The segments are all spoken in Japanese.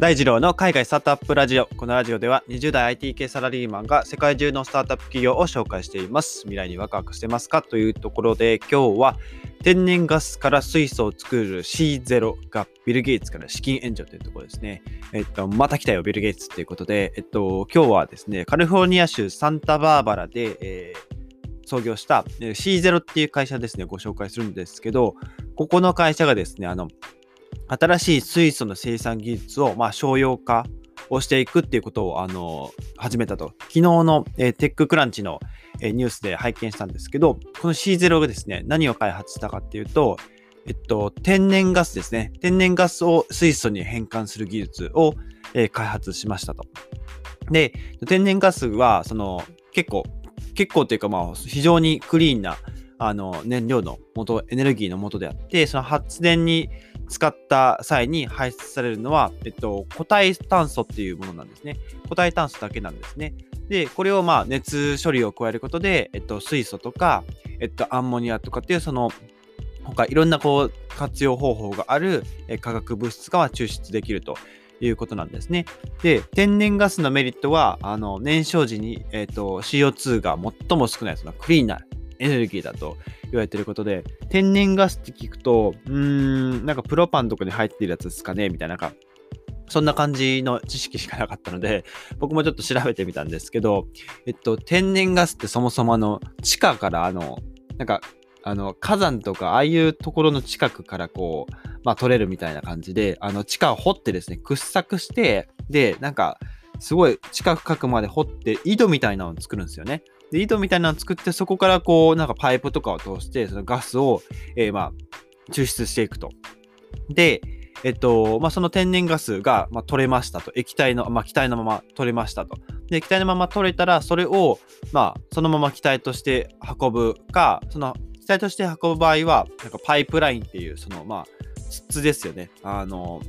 大二郎の海外スタートアップラジオ。このラジオでは20代 IT 系サラリーマンが世界中のスタートアップ企業を紹介しています。未来にワクワクしてますか？というところで今日は天然ガスから水素を作る C0 がビル・ゲイツから資金援助というところですね。えっと、また来たよ、ビル・ゲイツということで、えっと、今日はですね、カリフォルニア州サンタバーバラで、えー創業した C0 っていう会社ですね、ご紹介するんですけど、ここの会社がですね、あの、新しい水素の生産技術を、まあ、商用化をしていくっていうことを、あの、始めたと。昨日の、えーテッククランチの、えーニュースで拝見したんですけど、この C0 がですね、何を開発したかっていうと、えっと、天然ガスですね。天然ガスを水素に変換する技術を、えー開発しましたと。で、天然ガスは、その、結構、結構というか、まあ、非常にクリーンな、あの、燃料の元、エネルギーの元であって、その発電に使った際に排出されるのは、えっと、固体炭素っていうものなんですね。固体炭素だけなんですね。で、これをまあ熱処理を加えることで、えっと、水素とか、えっと、アンモニアとかっていうその、他いろんなこう活用方法がある化学物質が抽出できるということなんですね。で、天然ガスのメリットは、あの燃焼時に、えっと CO2 が最も少ないそのクリーンなエネルギーだと言われてることで、天然ガスって聞くと、うーん、なんかプロパンとかに入ってるやつですかねみたいな、なんか、そんな感じの知識しかなかったので、僕もちょっと調べてみたんですけど、えっと、天然ガスってそもそもあの、地下からあの、なんか、あの、火山とか、ああいうところの近くからこう、まあ取れるみたいな感じで、あの、地下を掘ってですね、掘削して、で、なんか、すごい地下深くまで掘って、井戸みたいなのを作るんですよね。で、井戸みたいなのを作って、そこからこう、なんかパイプとかを通して、そのガスを、えーまあ、抽出していくと。で、えっと、まあ、その天然ガスが、まあ、取れましたと。液体の、まあ、気体のまま取れましたと。で、液体のまま取れたら、それを、まあ、そのまま気体として運ぶか、その気体として運ぶ場合は、なんかパイプラインっていう、その、まあ、筒ですよね。あの、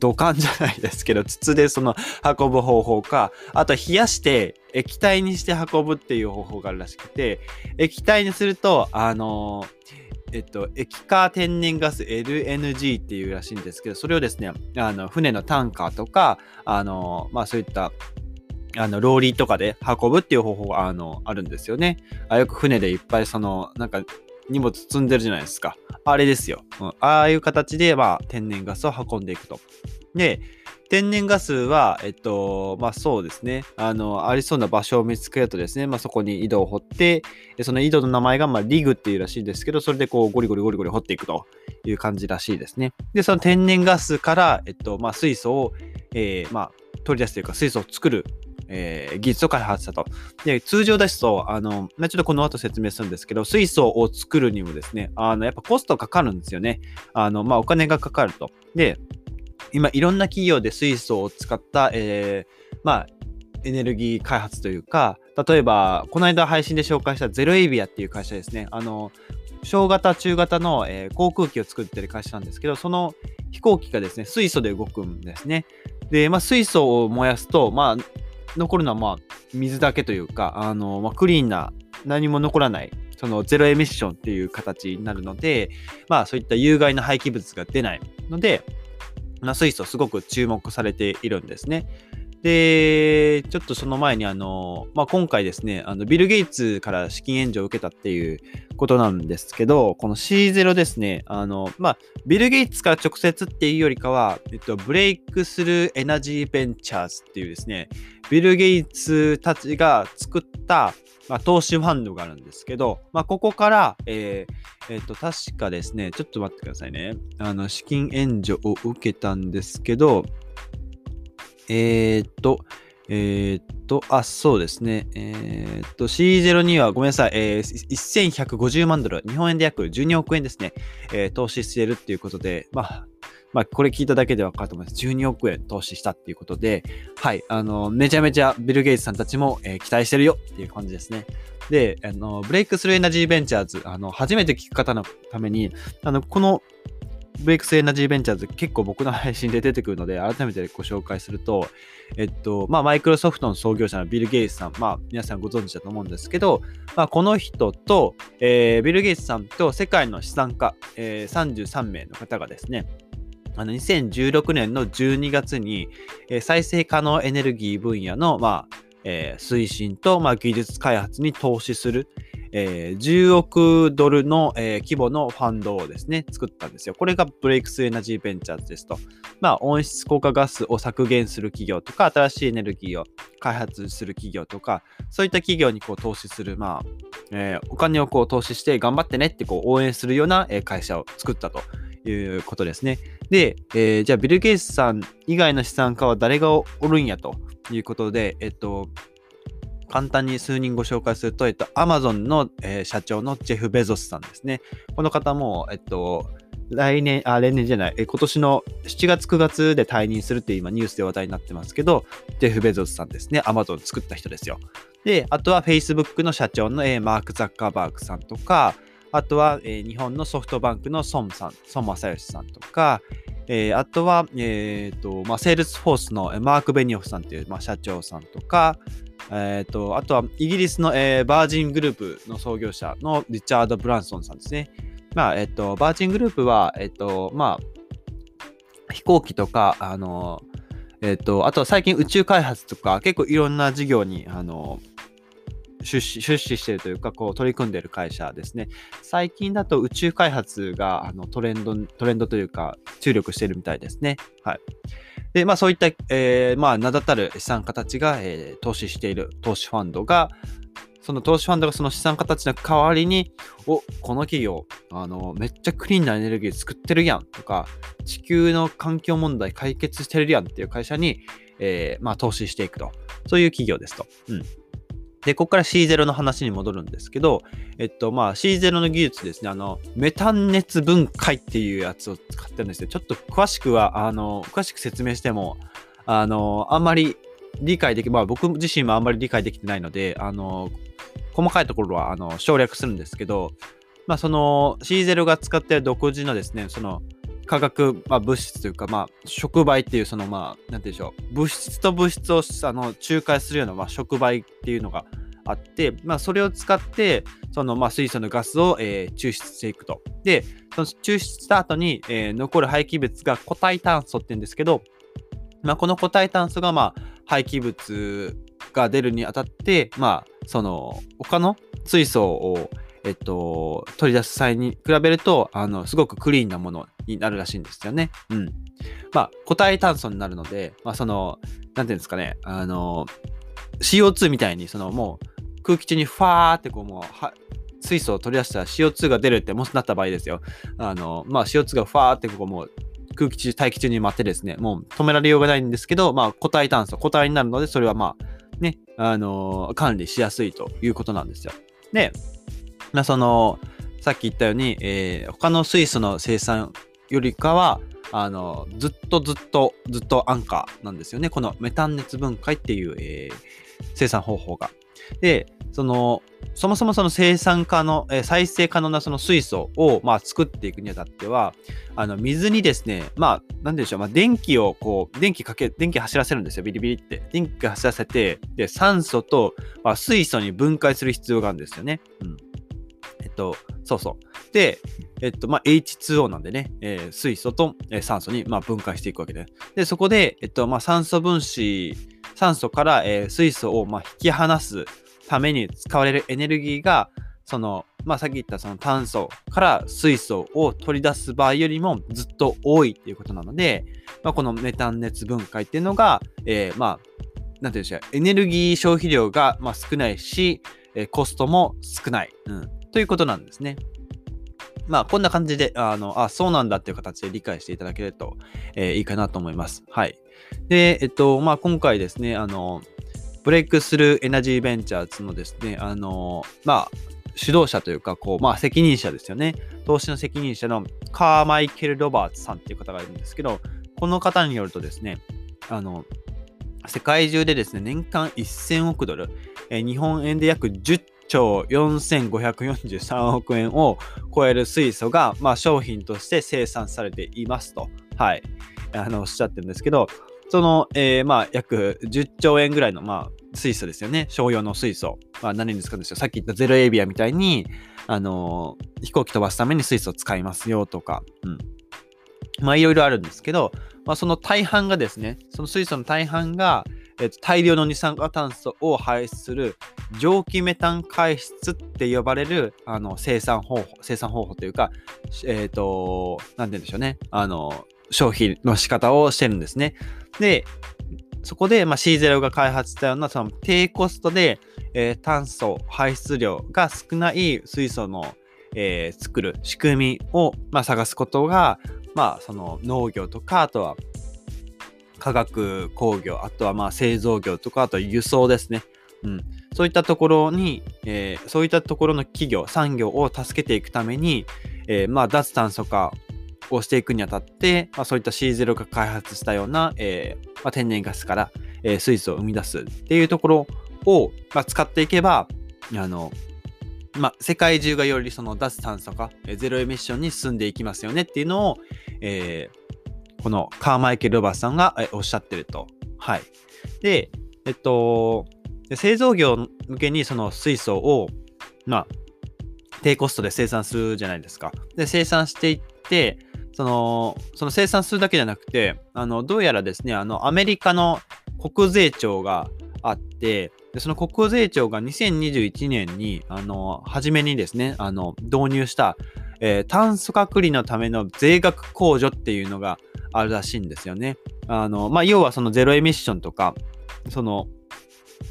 土管じゃないですけど、筒でその運ぶ方法か、あと冷やして液体にして運ぶっていう方法があるらしくて、液体にすると、あのえっと、液化天然ガス LNG っていうらしいんですけど、それをですね、あの、船のタンカーとか、あの、まあそういった、あの、ローリーとかで運ぶっていう方法が、あの、あるんですよね。あよく船でいっぱいその、なんか、荷物積んでるじゃないですか。あれですよ。うん、ああいう形で、まあ、天然ガスを運んでいくと。で、天然ガスは、えっと、まあそうですね、あの、ありそうな場所を見つけるとですね、まあそこに井戸を掘って、その井戸の名前が、まあリグっていうらしいんですけど、それでこうゴリゴリゴリゴリ掘っていくという感じらしいですね。で、その天然ガスから、えっと、まあ水素を、えー、まあ取り出すというか、水素を作る、えー技術を開発したと。で、通常ですと、あの、まあ、ちょっとこの後説明するんですけど、水素を作るにもですね、あの、やっぱコストかかるんですよね。あの、まあお金がかかると。で、今いろんな企業で水素を使った、えーまあ、エネルギー開発というか、例えば、この間配信で紹介したゼロエビアっていう会社ですね。あの、小型、中型の、えー航空機を作ってる会社なんですけど、その飛行機がですね、水素で動くんですね。で、まあ、水素を燃やすと、まあ、残るのは、まあ、水だけというか、あの、まあ、クリーンな、何も残らない、そのゼロエミッションっていう形になるので、まあ、そういった有害な廃棄物が出ないので、水素すごく注目されているんですね。で、ちょっとその前にあの、まあ、今回ですね、あのビル・ゲイツから資金援助を受けたっていうことなんですけど、この C0 ですね、あの、まあ、ビル・ゲイツから直接っていうよりかは、えっと、ブレイクスルー・エナジー・ベンチャーズっていうですね、ビル・ゲイツたちが作った、まあ、投資ファンドがあるんですけど、まあ、ここから、えーえっと、確かですね、ちょっと待ってくださいね。あの、資金援助を受けたんですけど、えーっと、えっと、あ、そうですね。えっと、C0 にはごめんなさい、えー、1150万ドル、日本円で約12億円ですね、え投資しているっていうことで、まあ、まあ、これ聞いただけで分かると思います。12億円投資したっていうことで、はい、あの、めちゃめちゃビル・ゲイツさんたちも、えー期待してるよっていう感じですね。で、あの、ブレイクスルーエナジーベンチャーズ、あの、初めて聞く方のために、あの、この、ブレイクスルーエナジーベンチャーズ結構僕の配信で出てくるので改めてご紹介すると、えっと、まあ、マイクロソフトの創業者のビル・ゲイツさん、まあ、皆さんご存知だと思うんですけど、まあ、この人と、えービル・ゲイツさんと世界の資産家、えー33名の方がですね、あの2016年の12月に、え再生可能エネルギー分野の、まあえー推進と、まあ、技術開発に投資する、えー10億ドルの、えー規模のファンドをですね、作ったんですよ。これがブレイクスエナジーベンチャーズですと。まあ、温室効果ガスを削減する企業とか、新しいエネルギーを開発する企業とか、そういった企業にこう投資する、まあ、えーお金をこう投資して頑張ってねってこう応援するようなえ会社を作ったということですね。で、えーじゃあビル・ゲイツさん以外の資産家は誰がおるんやということで、えっと、簡単に数人ご紹介すると、えっと、アマゾンの、えー社長のジェフ・ベゾスさんですね。この方も、えっと、来年、あ、来年じゃない、え今年の7月9月で退任するって今ニュースで話題になってますけど、ジェフ・ベゾスさんですね。アマゾン作った人ですよ。で、あとは Facebook の社長の、えーマーク・ザッカーバーグさんとか、あとは、えー日本のソフトバンクの孫さん、孫正義さんとか、えーあとは、えーとまあ、セールスフォースのマーク・ベニオフさんという、まあ、社長さんとか、えーとあとはイギリスの、えーバージングループの創業者のリチャード・ブランソンさんですね。まあえっ、と、バージングループは、えっ、と、まあ、飛行機とか、あの、えっ、と、あとは最近宇宙開発とか、結構いろんな事業に、あの、出資出資しているというか、こう取り組んでいる会社ですね。最近だと宇宙開発があのトレンド、トレンドというか、注力しているみたいですね。はい。で、まあそういった、えーまあ名だたる資産家たちが、えー投資している投資ファンドが、その投資ファンドがその資産家たちの代わりに、お、この企業、あの、めっちゃクリーンなエネルギー作ってるやんとか、地球の環境問題解決してるやんっていう会社に、えーまあ投資していくと。そういう企業ですと。うん。で、ここから C0 の話に戻るんですけど、えっと、まあ C0 の技術ですね、あの、メタン熱分解っていうやつを使ってるんですよ。ちょっと詳しくは、あの、詳しく説明しても、あの、あんまり理解でき、まあ僕自身もあんまり理解できてないので、あの、細かいところは、あの、省略するんですけど、まあその C0 が使ってる独自のですね、その、化学、まあ、物質というか、まあ、触媒っていう、その、まあ、なんて言うんでしょう、物質と物質をあの仲介するような、まあ、触媒っていうのがあって、まあ、それを使って、その、まあ、水素のガスを、えー抽出していくと。で、その抽出した後に、えー残る廃棄物が固体炭素って言うんですけど、まあ、この固体炭素が、まあ、廃棄物が出るにあたって、まあ、その、他の水素を、えっと、取り出す際に比べると、あの、すごくクリーンなものになるらしいんですよね。うん。まあ、固体炭素になるので、まあ、その、なんていうんですかね、あの、CO2 みたいに、その、もう、空気中にファーってこう、もう、は水素を取り出したら CO2 が出るって、もしなった場合ですよ。あの、まあ、CO2 がファーってこう、もう、空気中、大気中に舞ってですね、もう止められようがないんですけど、まあ、固体炭素、固体になるので、それはまあ、ね、あの管理しやすいということなんですよ。で、まあ、その、さっき言ったように、えー他の水素の生産よりかは、あの、ずっとずっとずっと安価なんですよね。このメタン熱分解っていう、えー生産方法が。で、その、そもそもその生産可能、えー再生可能なその水素を、まあ、作っていくにあたっては、あの、水にですね、まあ、なんでしょう、まあ、電気をこう、電気かけ、電気走らせるんですよ、ビリビリって。電気走らせて、で、酸素と、まあ、水素に分解する必要があるんですよね。うん。と、そうそう。で、えっと、まあ、H2O なんでね、えー水素と、えー酸素に、まあ、分解していくわけで。で、そこで、えっと、まあ、酸素分子、酸素から、えー水素を、まあ、引き離すために使われるエネルギーが、その、まあ、さっき言ったその炭素から水素を取り出す場合よりもずっと多いっていうことなので、まあ、このメタン熱分解っていうのが、えーまあ、なんていうんでしょう、エネルギー消費量が、まあ、少ないし、えーコストも少ない、うん、ということなんですね。まあ、こんな感じで、あの、あ、そうなんだっていう形で理解していただけると、えーいいかなと思います。はい。で、えっと、まあ、今回ですね、あの、ブレイクスルーエナジーベンチャーズのですね、あの、まあ、主導者というか、こう、まあ、責任者ですよね。投資の責任者のカーマイケル・ロバーツさんっていう方がいるんですけど、この方によるとですね、あの、世界中でですね、年間1000億ドル、えー日本円で約10兆4543億円を超える水素が、まあ、商品として生産されていますと、はい、あのおっしゃってるんですけど、その、えーまあ、約10兆円ぐらいの、まあ、水素ですよね。商用の水素。まあ、何に使うんですよ。さっき言ったゼロエイビアみたいに、あのー飛行機飛ばすために水素を使いますよとか、うん。まあいろいろあるんですけど、まあ、その大半がですね、その水素の大半が、えっと、大量の二酸化炭素を排出する蒸気メタン解質って呼ばれるあの生産方法、生産方法というか、えっ、ー、と、なんて言うんでしょうね、あの、消費の仕方をしてるんですね。で、そこで、まあ、C0 が開発したようなその低コストで、えー、炭素排出量が少ない水素の、えー、作る仕組みを、まあ、探すことが、まあ、その農業とか、あとは化学工業、あとはまあ製造業とか、あとは輸送ですね。うん。そういったところに、えー、そういったところの企業、産業を助けていくために、えー、まあ脱炭素化をしていくにあたって、まあ、そういった C0 が開発したような、えーまあ、天然ガスから、え、水素を生み出すっていうところを、まあ、使っていけば、あの、まあ、世界中がよりその脱炭素化、え、ゼロエミッションに進んでいきますよねっていうのを、え、このカーマイケル・ロバーさんが、え、おっしゃってると。はい。で、えっと、製造業向けにその水素を、まあ、低コストで生産するじゃないですか。で、生産していって、その、その生産するだけじゃなくて、あの、どうやらですね、あの、アメリカの国税庁があって、でその国税庁が2021年に、あの、初めにですね、あの、導入した、えー、炭素隔離のための税額控除っていうのがあるらしいんですよね。あの、まあ、要はそのゼロエミッションとか、その、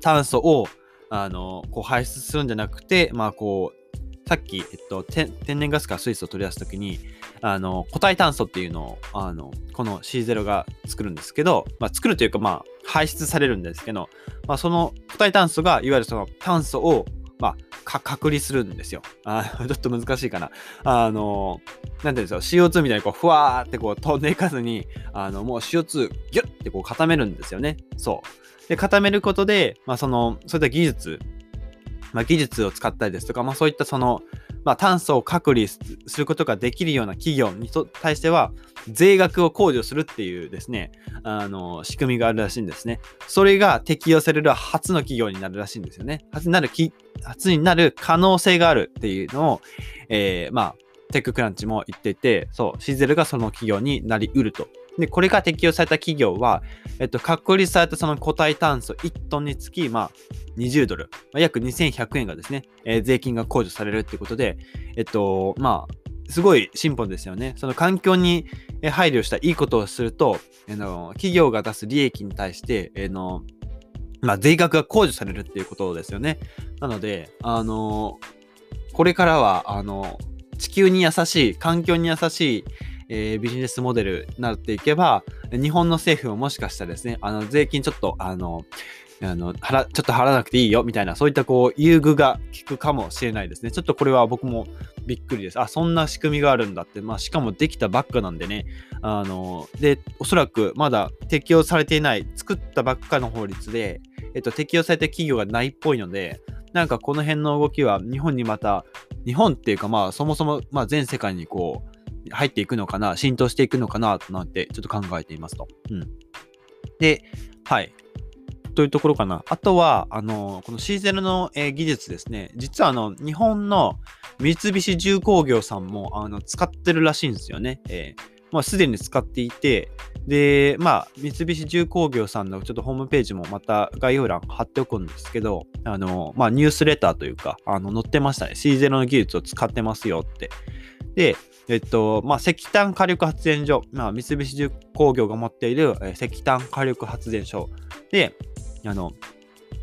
炭素を、あの、こう排出するんじゃなくて、まあ、こう、さっき、えっと、天然ガスから水素を取り出すときに、あの、固体炭素っていうのを、あの、この C0 が作るんですけど、まあ、作るというか、まあ、排出されるんですけど、まあ、その固体炭素が、いわゆるその炭素を、まあ、隔離するんですよ。あ ちょっと難しいかな。あの、なんていうんですか、CO2 みたいにこう、ふわーってこう飛んでいかずに、あの、もう CO2 ギュッてこう固めるんですよね。そう。で、固めることで、まあ、その、そういった技術まあ、技術を使ったりですとか、まあ、そういったその、まあ、炭素を隔離することができるような企業に対しては、税額を控除するっていうですね、あの、仕組みがあるらしいんですね。それが適用される初の企業になるらしいんですよね。初になる、初になる可能性があるっていうのを、えー、まあ、テッククランチも言っていて、そう、シゼルがその企業になりうるとで、これが適用された企業は、えっと、確立されたその固体炭素1トンにつき、まあ、20ドル、まあ、約2100円がですね、えー、税金が控除されるっていうことで、えっと、まあ、すごい進歩ですよね。その環境に配慮したいいことをすると、あの企業が出す利益に対して、え、のまあ、税額が控除されるっていうことですよね。なので、あのこれからは、あの地球に優しい、環境に優しい、えー、ビジネスモデルになっていけば、日本の政府ももしかしたらですね、あの、税金ちょっと、あの、あの、払、ちょっと払わなくていいよ、みたいな、そういったこう、優遇が効くかもしれないですね。ちょっとこれは僕もびっくりです。あ、そんな仕組みがあるんだって。まあ、しかもできたばっかなんでね。あの、で、おそらくまだ適用されていない、作ったばっかの法律で、えっと、適用された企業がないっぽいので、なんかこの辺の動きは日本にまた、日本っていうかまあそもそもま全世界にこう入っていくのかな、浸透していくのかな、なんてちょっと考えていますと。うん。で、はい。というところかな。あとは、あの、この C0 の、えー、技術ですね。実は、あの、日本の三菱重工業さんも、あの、使ってるらしいんですよね。えー、まあ、すでに使っていて、で、まあ、三菱重工業さんのちょっとホームページもまた概要欄貼っておくんですけど、あの、まあ、ニュースレターというか、あの、載ってましたね。C0 の技術を使ってますよって。で、えっと、まあ、石炭火力発電所、まあ、三菱重工業が持っている、石炭火力発電所で、あの、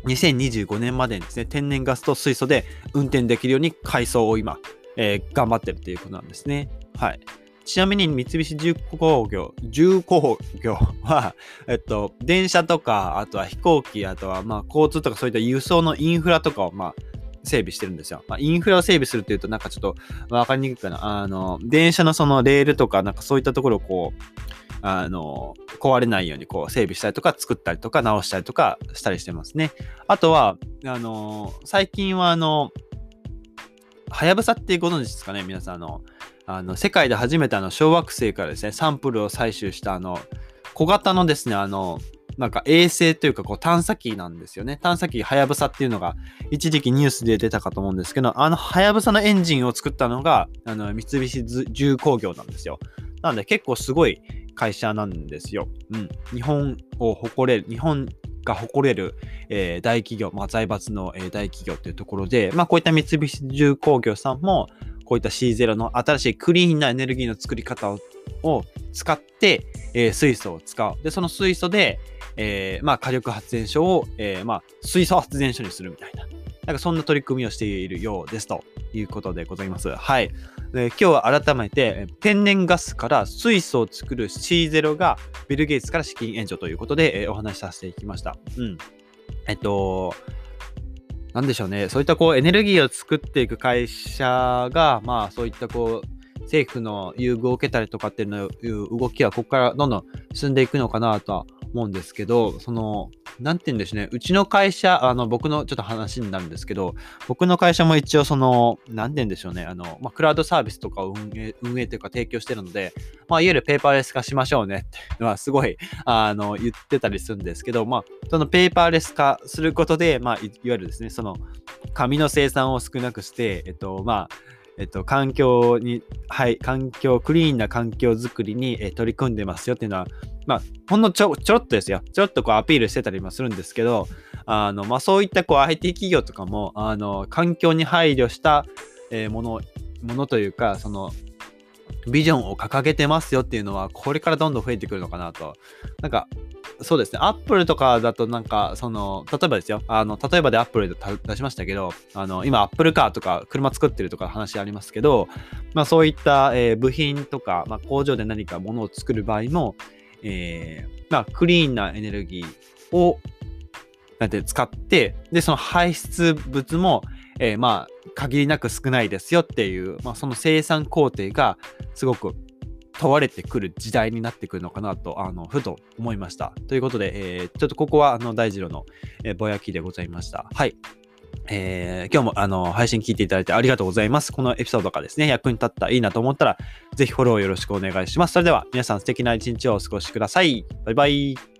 2025年までにですね、天然ガスと水素で運転できるように改装を今、えー、頑張ってるということなんですね。はい。ちなみに三菱重工業、重工業は、えっと、電車とか、あとは飛行機、あとはまあ交通とかそういった輸送のインフラとかをまあ整備してるんですよ。まあ、インフラを整備するっていうとなんかちょっとわかりにくいかな。あの、電車のそのレールとかなんかそういったところをこう、あの、壊れないようにこう整備したりとか作ったりとか直したりとかしたりしてますね。あとは、あの、最近はあの、はやぶさってご存知ですかね皆さん、あの、あの世界で初めてあの小惑星からですね、サンプルを採取したあの、小型のですね、あの、なんか衛星というかこう探査機なんですよね。探査機はやぶさっていうのが一時期ニュースで出たかと思うんですけど、あのはやぶさのエンジンを作ったのがあの三菱重工業なんですよ。なので結構すごい会社なんですよ。うん。日本を誇れる、日本が誇れる、えー、大企業、まあ、財閥の、えー、大企業というところで、まあ、こういった三菱重工業さんも、こういった C0 の新しいクリーンなエネルギーの作り方をを使って、えー、水素を使う。で、その水素で、えー、まあ、火力発電所を、えー、まあ、水素発電所にするみたいな。なんかそんな取り組みをしているようですということでございます。はい。で今日は改めて天然ガスから水素を作る C0 がビル・ゲイツから資金援助ということで、え、お話しさせていきました。うん。えっと、なんでしょうね。そういったこうエネルギーを作っていく会社が、まあそういったこう政府の優遇を受けたりとかっていうの動きはここからどんどん進んでいくのかなとは思うんですけど、その、なんて言うんでしょうね。うちの会社、あの、僕のちょっと話になるんですけど、僕の会社も一応その、なんて言うんでしょうね。あの、まあ、クラウドサービスとかを運営、運営というか提供してるので、まあ、いわゆるペーパーレス化しましょうねっていうのはすごい、あの、言ってたりするんですけど、まあ、そのペーパーレス化することで、まあ、いわゆるですね、その、紙の生産を少なくして、えっと、まあ、えっと、環境に、はい、環境、クリーンな環境づくりに、え取り組んでますよっていうのは、まあ、ほんのちょちょろっとですよ。ちょろっとこうアピールしてたりもするんですけど、あの、まあ、そういったこう IT 企業とかも、あの、環境に配慮した、え、もの、ものというか、その、ビジョンを掲げてますよっていうのは、これからどんどん増えてくるのかなと。なんか、そうですね。アップルとかだとなんか、その、例えばですよ。あの、例えばでアップルで出しましたけど、あの、今、アップルカーとか車作ってるとか話ありますけど、まあそういった、えー、部品とか、まあ工場で何かものを作る場合も、えー、まあクリーンなエネルギーを、なんて使って、で、その排出物も、えー、まあ限りなく少ないですよっていう、まあその生産工程がすごく問われてくる時代になってくるのかなと、あの、ふと思いました。ということで、えー、ちょっとここは、あの、大二郎の、えー、ぼやきでございました。はい。えー、今日もあの配信聞いていただいてありがとうございます。このエピソードがですね、役に立ったらいいなと思ったら、ぜひフォローよろしくお願いします。それでは皆さん素敵な一日をお過ごしください。バイバイ。